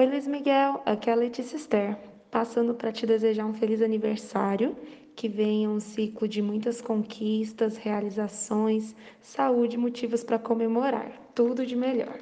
Oi, Luiz Miguel, aqui é a Letícia Esther, passando para te desejar um feliz aniversário, que venha um ciclo de muitas conquistas, realizações, saúde e motivos para comemorar. Tudo de melhor.